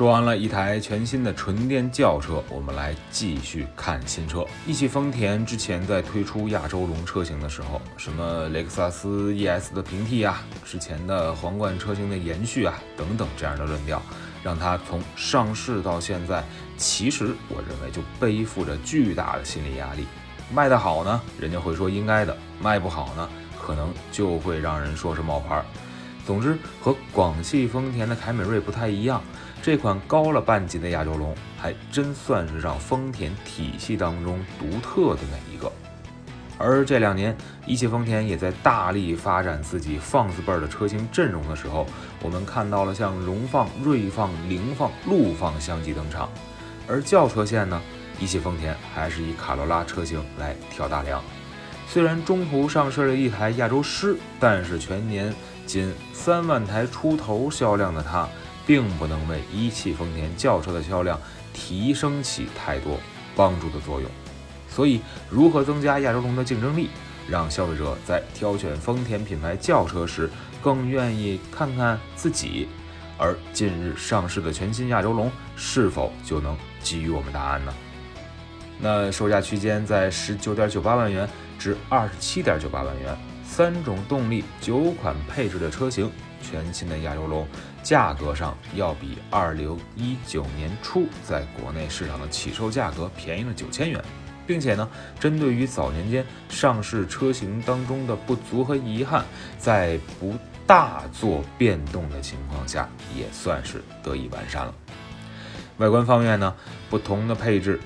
说完了一台全新的纯电轿车，我们来继续看新车。一汽丰田之前在推出亚洲龙车型的时候，什么雷克萨斯 ES 的平替啊，之前的皇冠车型的延续啊，等等这样的论调，让它从上市到现在，其实我认为就背负着巨大的心理压力。卖得好呢，人家会说应该的；卖不好呢，可能就会让人说是冒牌。总之，和广汽丰田的凯美瑞不太一样。这款高了半级的亚洲龙，还真算是让丰田体系当中独特的那一个。而这两年，一汽丰田也在大力发展自己放肆辈儿的车型阵容的时候，我们看到了像荣放、锐放、凌放、陆放相继登场。而轿车线呢，一汽丰田还是以卡罗拉车型来挑大梁。虽然中途上市了一台亚洲狮，但是全年仅三万台出头销量的它。并不能为一汽丰田轿车的销量提升起太多帮助的作用，所以如何增加亚洲龙的竞争力，让消费者在挑选丰田品牌轿车时更愿意看看自己，而近日上市的全新亚洲龙是否就能给予我们答案呢？那售价区间在十九点九八万元至二十七点九八万元，三种动力、九款配置的车型。全新的亚洲龙价格上要比二零一九年初在国内市场的起售价格便宜了九千元，并且呢，针对于早年间上市车型当中的不足和遗憾，在不大做变动的情况下，也算是得以完善了。外观方面呢，不同的配置、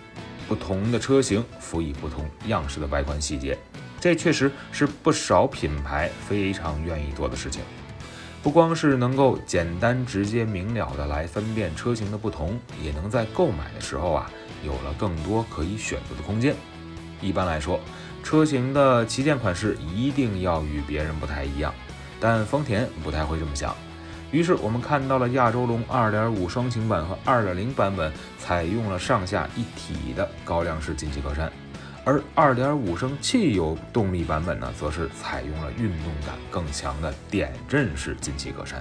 不同的车型辅以不同样式的外观细节，这确实是不少品牌非常愿意做的事情。不光是能够简单直接明了的来分辨车型的不同，也能在购买的时候啊，有了更多可以选择的空间。一般来说，车型的旗舰款式一定要与别人不太一样，但丰田不太会这么想。于是我们看到了亚洲龙2.5双擎版和2.0版本采用了上下一体的高亮式进气格栅。而2.5升汽油动力版本呢，则是采用了运动感更强的点阵式进气格栅。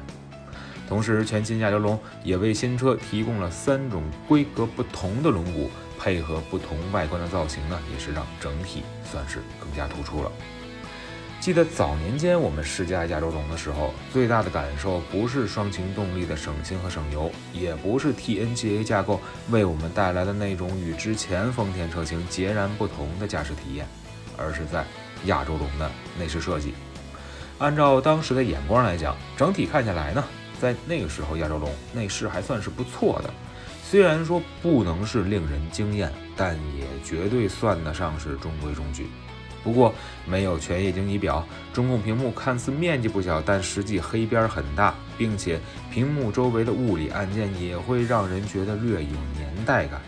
同时，全新亚洲龙也为新车提供了三种规格不同的轮毂，配合不同外观的造型呢，也是让整体算是更加突出了。记得早年间我们试驾亚洲龙的时候，最大的感受不是双擎动力的省心和省油，也不是 TNGA 架构为我们带来的那种与之前丰田车型截然不同的驾驶体验，而是在亚洲龙的内饰设计。按照当时的眼光来讲，整体看下来呢，在那个时候亚洲龙内饰还算是不错的，虽然说不能是令人惊艳，但也绝对算得上是中规中矩。不过没有全液晶仪表，中控屏幕看似面积不小，但实际黑边很大，并且屏幕周围的物理按键也会让人觉得略有年代感。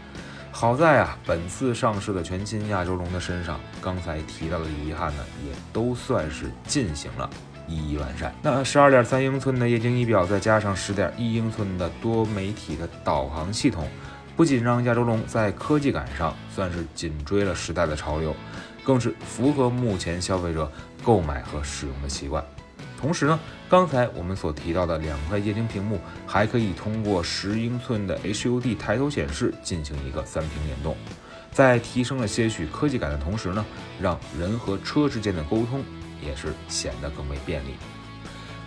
好在啊，本次上市的全新亚洲龙的身上，刚才提到的遗憾呢，也都算是进行了一一完善。那十二点三英寸的液晶仪表，再加上十点一英寸的多媒体的导航系统，不仅让亚洲龙在科技感上算是紧追了时代的潮流。更是符合目前消费者购买和使用的习惯。同时呢，刚才我们所提到的两块液晶屏幕，还可以通过十英寸的 HUD 抬头显示进行一个三屏联动，在提升了些许科技感的同时呢，让人和车之间的沟通也是显得更为便利。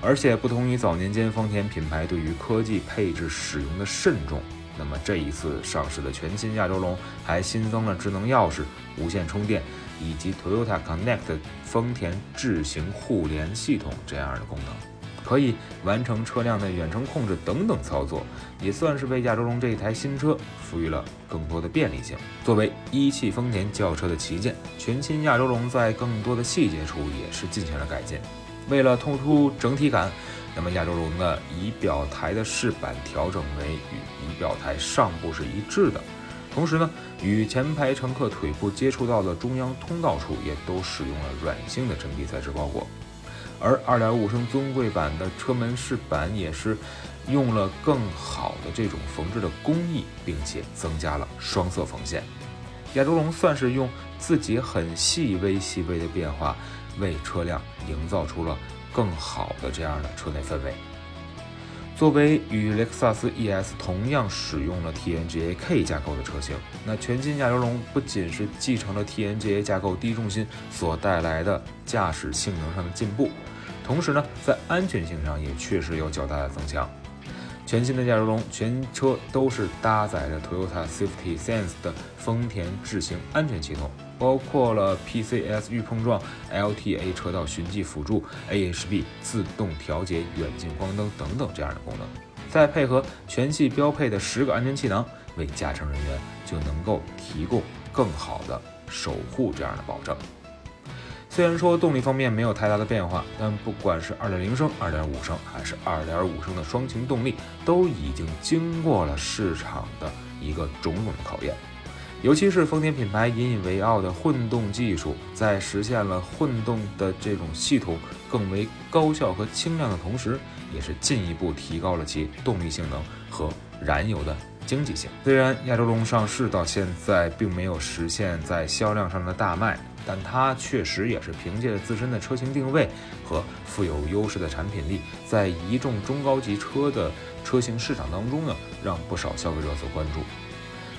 而且不同于早年间丰田品牌对于科技配置使用的慎重，那么这一次上市的全新亚洲龙还新增了智能钥匙、无线充电。以及 Toyota Connect 丰田智行互联系统这样的功能，可以完成车辆的远程控制等等操作，也算是为亚洲龙这一台新车赋予了更多的便利性。作为一汽丰田轿车的旗舰，全新亚洲龙在更多的细节处也是进行了改进。为了突出整体感，那么亚洲龙的仪表台的饰板调整为与仪表台上部是一致的。同时呢，与前排乘客腿部接触到的中央通道处也都使用了软性的真皮材质包裹，而2.5升尊贵版的车门饰板也是用了更好的这种缝制的工艺，并且增加了双色缝线。亚洲龙算是用自己很细微细微的变化，为车辆营造出了更好的这样的车内氛围。作为与雷克萨斯 ES 同样使用了 TNGA K 架构的车型，那全新亚洲龙不仅是继承了 TNGA 架构低重心所带来的驾驶性能上的进步，同时呢，在安全性上也确实有较大的增强。全新的亚洲龙全车都是搭载着 Toyota Safety Sense 的丰田智行安全系统，包括了 PCS 预碰撞、LTA 车道循迹辅助、AHB 自动调节远近光灯等等这样的功能，再配合全系标配的十个安全气囊，为驾乘人员就能够提供更好的守护这样的保证。虽然说动力方面没有太大的变化，但不管是2.0升、2.5升还是2.5升的双擎动力，都已经经过了市场的一个种种的考验。尤其是丰田品牌引以为傲的混动技术，在实现了混动的这种系统更为高效和轻量的同时，也是进一步提高了其动力性能和燃油的经济性。虽然亚洲龙上市到现在并没有实现在销量上的大卖。但它确实也是凭借着自身的车型定位和富有优势的产品力，在一众中高级车的车型市场当中呢，让不少消费者所关注。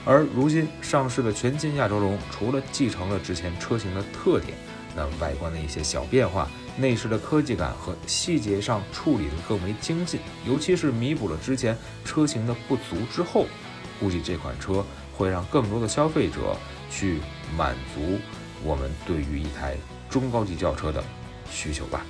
而如今上市的全新亚洲龙，除了继承了之前车型的特点，那外观的一些小变化、内饰的科技感和细节上处理的更为精进，尤其是弥补了之前车型的不足之后，估计这款车会让更多的消费者去满足。我们对于一台中高级轿车的需求吧。